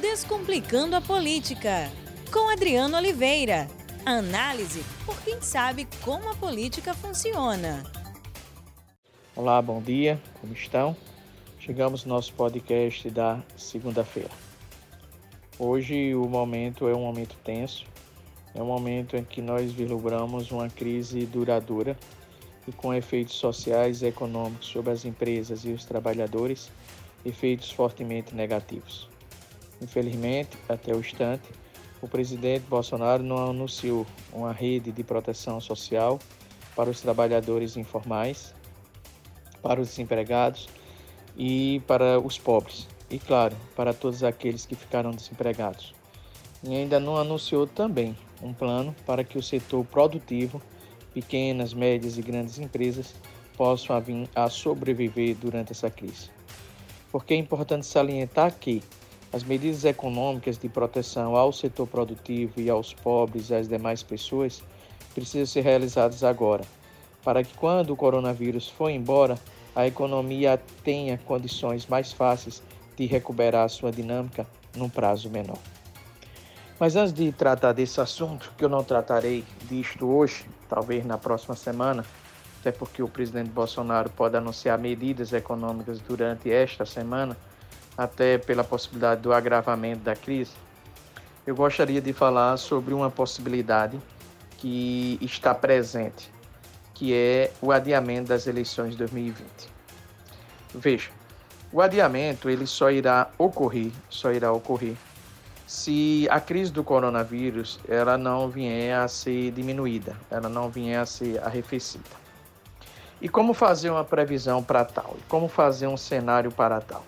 Descomplicando a Política, com Adriano Oliveira. Análise por quem sabe como a política funciona. Olá, bom dia, como estão? Chegamos no nosso podcast da segunda-feira. Hoje o momento é um momento tenso, é um momento em que nós vislumbramos uma crise duradoura e com efeitos sociais e econômicos sobre as empresas e os trabalhadores, efeitos fortemente negativos. Infelizmente, até o instante, o presidente Bolsonaro não anunciou uma rede de proteção social para os trabalhadores informais, para os desempregados e para os pobres, e claro, para todos aqueles que ficaram desempregados. E ainda não anunciou também um plano para que o setor produtivo, pequenas, médias e grandes empresas, possam vir a sobreviver durante essa crise. Porque é importante salientar que as medidas econômicas de proteção ao setor produtivo e aos pobres e às demais pessoas precisam ser realizadas agora, para que quando o coronavírus for embora, a economia tenha condições mais fáceis de recuperar sua dinâmica num prazo menor. Mas antes de tratar desse assunto, que eu não tratarei disto hoje, talvez na próxima semana, até porque o presidente Bolsonaro pode anunciar medidas econômicas durante esta semana, até pela possibilidade do agravamento da crise, eu gostaria de falar sobre uma possibilidade que está presente, que é o adiamento das eleições de 2020. Veja, o adiamento ele só irá ocorrer, só irá ocorrer se a crise do coronavírus ela não vier a ser diminuída, ela não vier a ser arrefecida. E como fazer uma previsão para tal? E como fazer um cenário para tal?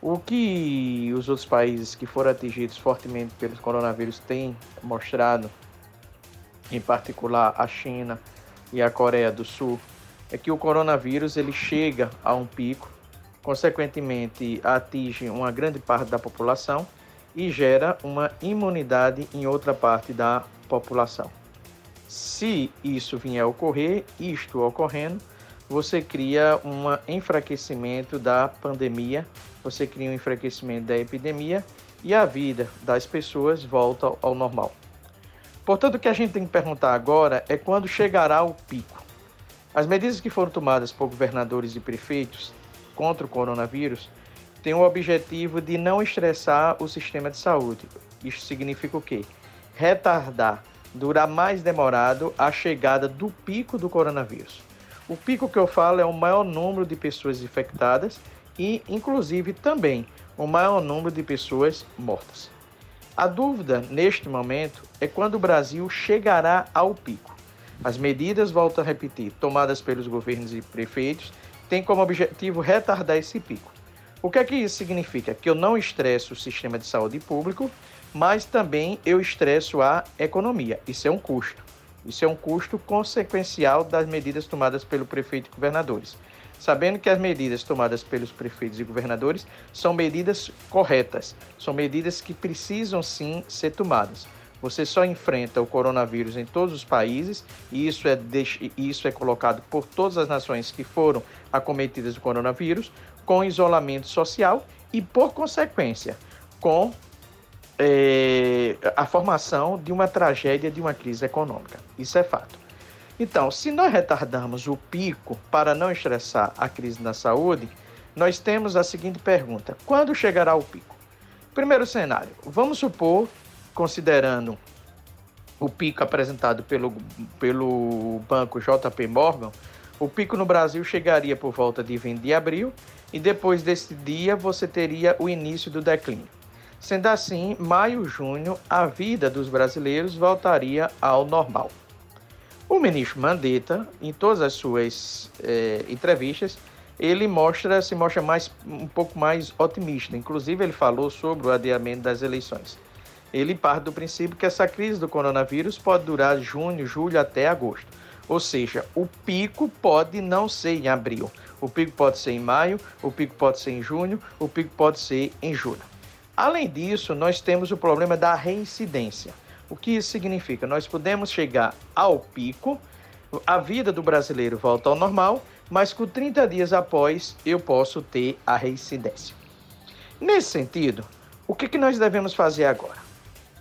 O que os outros países que foram atingidos fortemente pelo coronavírus têm mostrado, em particular a China e a Coreia do Sul, é que o coronavírus ele chega a um pico, consequentemente atinge uma grande parte da população e gera uma imunidade em outra parte da população. Se isso vier a ocorrer, isto ocorrendo, você cria um enfraquecimento da pandemia, você cria um enfraquecimento da epidemia e a vida das pessoas volta ao normal. Portanto, o que a gente tem que perguntar agora é quando chegará o pico. As medidas que foram tomadas por governadores e prefeitos contra o coronavírus têm o objetivo de não estressar o sistema de saúde. Isso significa o quê? Retardar, durar mais demorado a chegada do pico do coronavírus. O pico que eu falo é o maior número de pessoas infectadas e, inclusive, também o maior número de pessoas mortas. A dúvida neste momento é quando o Brasil chegará ao pico. As medidas, volto a repetir, tomadas pelos governos e prefeitos, têm como objetivo retardar esse pico. O que é que isso significa? Que eu não estresso o sistema de saúde público, mas também eu estresso a economia. Isso é um custo. Isso é um custo consequencial das medidas tomadas pelo prefeito e governadores. Sabendo que as medidas tomadas pelos prefeitos e governadores são medidas corretas, são medidas que precisam sim ser tomadas. Você só enfrenta o coronavírus em todos os países, e isso é, isso é colocado por todas as nações que foram acometidas do coronavírus, com isolamento social e, por consequência, com é, a formação de uma tragédia de uma crise econômica. Isso é fato. Então, se nós retardarmos o pico para não estressar a crise na saúde, nós temos a seguinte pergunta: quando chegará o pico? Primeiro cenário, vamos supor, considerando o pico apresentado pelo, pelo banco JP Morgan, o pico no Brasil chegaria por volta de 20 de abril e depois desse dia você teria o início do declínio. Sendo assim, maio, junho, a vida dos brasileiros voltaria ao normal. O ministro Mandetta, em todas as suas eh, entrevistas, ele mostra se mostra mais um pouco mais otimista. Inclusive, ele falou sobre o adiamento das eleições. Ele parte do princípio que essa crise do coronavírus pode durar junho, julho até agosto. Ou seja, o pico pode não ser em abril. O pico pode ser em maio, o pico pode ser em junho, o pico pode ser em julho. Além disso, nós temos o problema da reincidência. O que isso significa? Nós podemos chegar ao pico, a vida do brasileiro volta ao normal, mas com 30 dias após eu posso ter a reincidência. Nesse sentido, O que, que nós devemos fazer agora?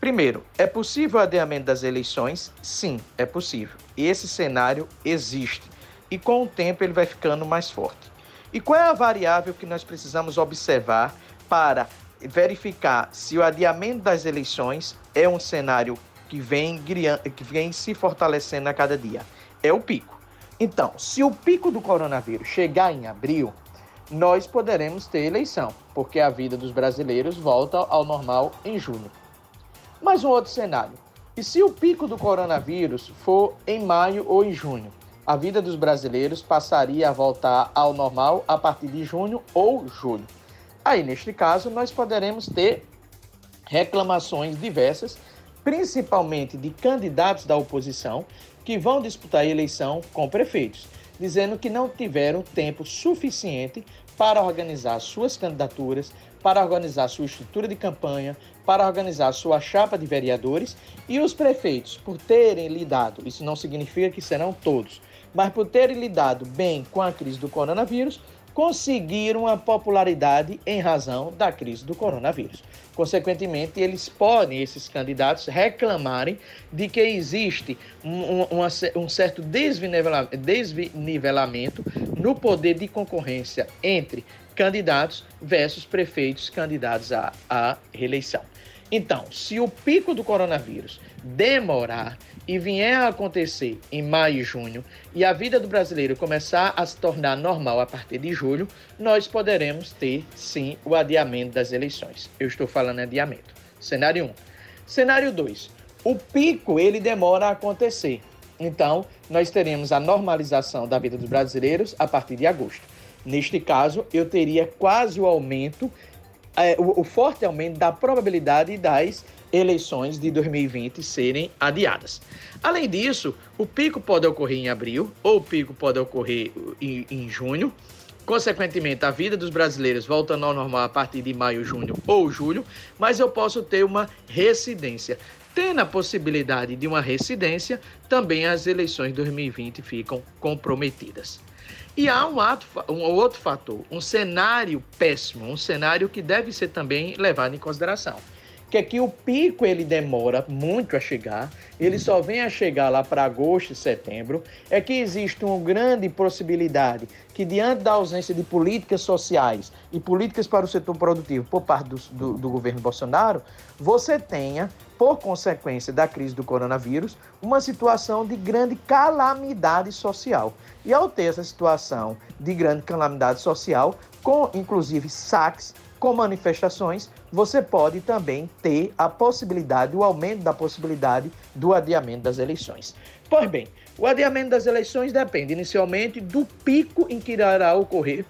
Primeiro, é possível o adiamento das eleições? Sim, é possível. Esse cenário existe. E com o tempo ele vai ficando mais forte. E qual é a variável que nós precisamos observar para verificar se o adiamento das eleições é um cenário que vem, que vem se fortalecendo a cada dia? É o pico. Então, se o pico do coronavírus chegar em abril, nós poderemos ter eleição, porque a vida dos brasileiros volta ao normal em junho. Mas um outro cenário. E se o pico do coronavírus for em maio ou em junho? A vida dos brasileiros passaria a voltar ao normal a partir de junho ou julho. Aí, neste caso, nós poderemos ter reclamações diversas, principalmente de candidatos da oposição que vão disputar a eleição com prefeitos, dizendo que não tiveram tempo suficiente para organizar suas candidaturas, para organizar sua estrutura de campanha, para organizar sua chapa de vereadores. E os prefeitos, por terem lidado, isso não significa que serão todos, mas por terem lidado bem com a crise do coronavírus, conseguiram a popularidade em razão da crise do coronavírus. Consequentemente, eles podem, esses candidatos, reclamarem de que existe um, um, um certo desnivelamento no poder de concorrência entre candidatos versus prefeitos candidatos à, à reeleição. Então, se o pico do coronavírus demorar e vier a acontecer em maio e junho e a vida do brasileiro começar a se tornar normal a partir de julho, nós poderemos ter sim o adiamento das eleições. Eu estou falando adiamento. Cenário 1. Cenário 2. O pico ele demora a acontecer. Então, nós teremos a normalização da vida dos brasileiros a partir de agosto. Neste caso, eu teria quase o aumento, é, o, o forte aumento da probabilidade das eleições de 2020 serem adiadas. Além disso, o pico pode ocorrer em abril ou o pico pode ocorrer em, em junho. Consequentemente, a vida dos brasileiros volta ao normal a partir de maio, junho ou julho, mas eu posso ter uma residência. Tendo a possibilidade de uma residência, também as eleições de 2020 ficam comprometidas. E há um, ato, um outro fator, um cenário péssimo, um cenário que deve ser também levado em consideração que é que o pico ele demora muito a chegar, ele só vem a chegar lá para agosto e setembro, é que existe uma grande possibilidade que diante da ausência de políticas sociais e políticas para o setor produtivo por parte do, do, do governo Bolsonaro, você tenha, por consequência da crise do coronavírus, uma situação de grande calamidade social. E ao ter essa situação de grande calamidade social, com inclusive saques, com manifestações, você pode também ter a possibilidade, o aumento da possibilidade do adiamento das eleições. Pois bem, o adiamento das eleições depende inicialmente do pico em que irá ocorrer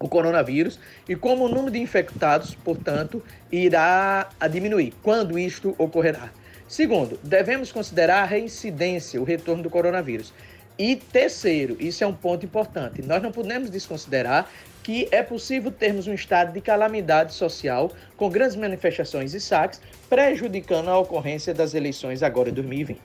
o coronavírus e como o número de infectados, portanto, irá diminuir, quando isto ocorrerá. Segundo, devemos considerar a reincidência, o retorno do coronavírus. E terceiro, isso é um ponto importante, nós não podemos desconsiderar que é possível termos um estado de calamidade social com grandes manifestações e saques, prejudicando a ocorrência das eleições agora em 2020.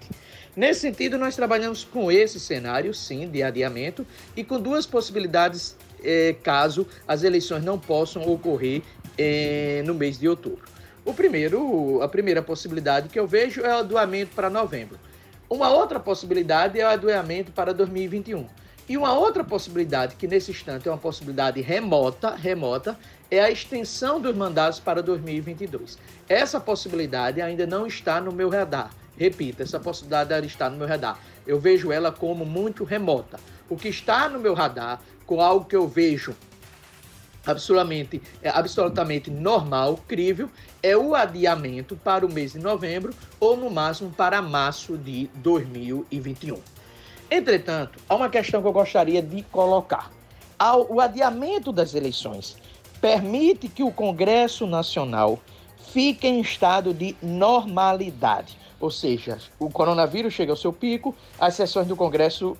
Nesse sentido, nós trabalhamos com esse cenário, sim, de adiamento, e com duas possibilidades eh, caso as eleições não possam ocorrer eh, no mês de outubro. O primeiro, a primeira possibilidade que eu vejo é o adoamento para novembro. Uma outra possibilidade é o adoamento para 2021. E uma outra possibilidade, que nesse instante é uma possibilidade remota, remota, é a extensão dos mandatos para 2022. Essa possibilidade ainda não está no meu radar. Repita, essa possibilidade ainda está no meu radar. Eu vejo ela como muito remota. O que está no meu radar, com algo que eu vejo absolutamente, é, absolutamente normal, crível, é o adiamento para o mês de novembro ou no máximo para março de 2021. Entretanto, há uma questão que eu gostaria de colocar. O adiamento das eleições permite que o Congresso Nacional fique em estado de normalidade. Ou seja, o coronavírus chega ao seu pico, as sessões do Congresso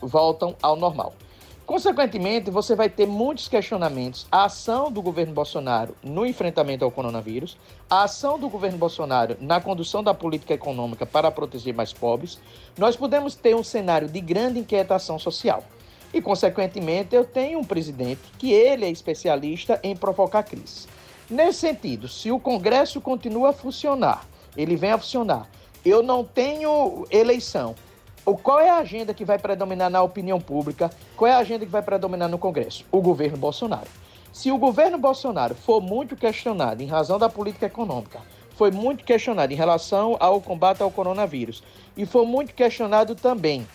voltam ao normal. Consequentemente, você vai ter muitos questionamentos. A ação do governo Bolsonaro no enfrentamento ao coronavírus, a ação do governo Bolsonaro na condução da política econômica para proteger mais pobres, nós podemos ter um cenário de grande inquietação social. E, consequentemente, eu tenho um presidente que ele é especialista em provocar crises. Nesse sentido, se o Congresso continua a funcionar, ele vem a funcionar, eu não tenho eleição, qual é a agenda que vai predominar na opinião pública? Qual é a agenda que vai predominar no Congresso? O governo Bolsonaro. Se o governo Bolsonaro for muito questionado em razão da política econômica, foi muito questionado em relação ao combate ao coronavírus e foi muito questionado também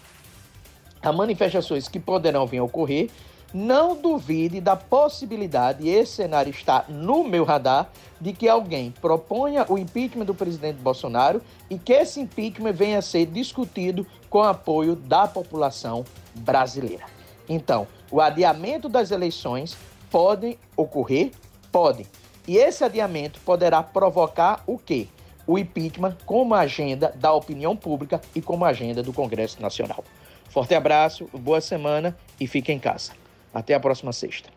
a manifestações que poderão vir a ocorrer, não duvide da possibilidade, e esse cenário está no meu radar, de que alguém proponha o impeachment do presidente Bolsonaro e que esse impeachment venha a ser discutido com apoio da população brasileira. Então, o adiamento das eleições pode ocorrer? Pode. E esse adiamento poderá provocar o quê? O impeachment como agenda da opinião pública e como agenda do Congresso Nacional. Forte abraço, boa semana e fique em casa. Até a próxima sexta.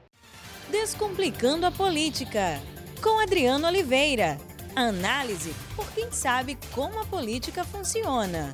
Descomplicando a política, com Adriano Oliveira. Análise por quem sabe como a política funciona.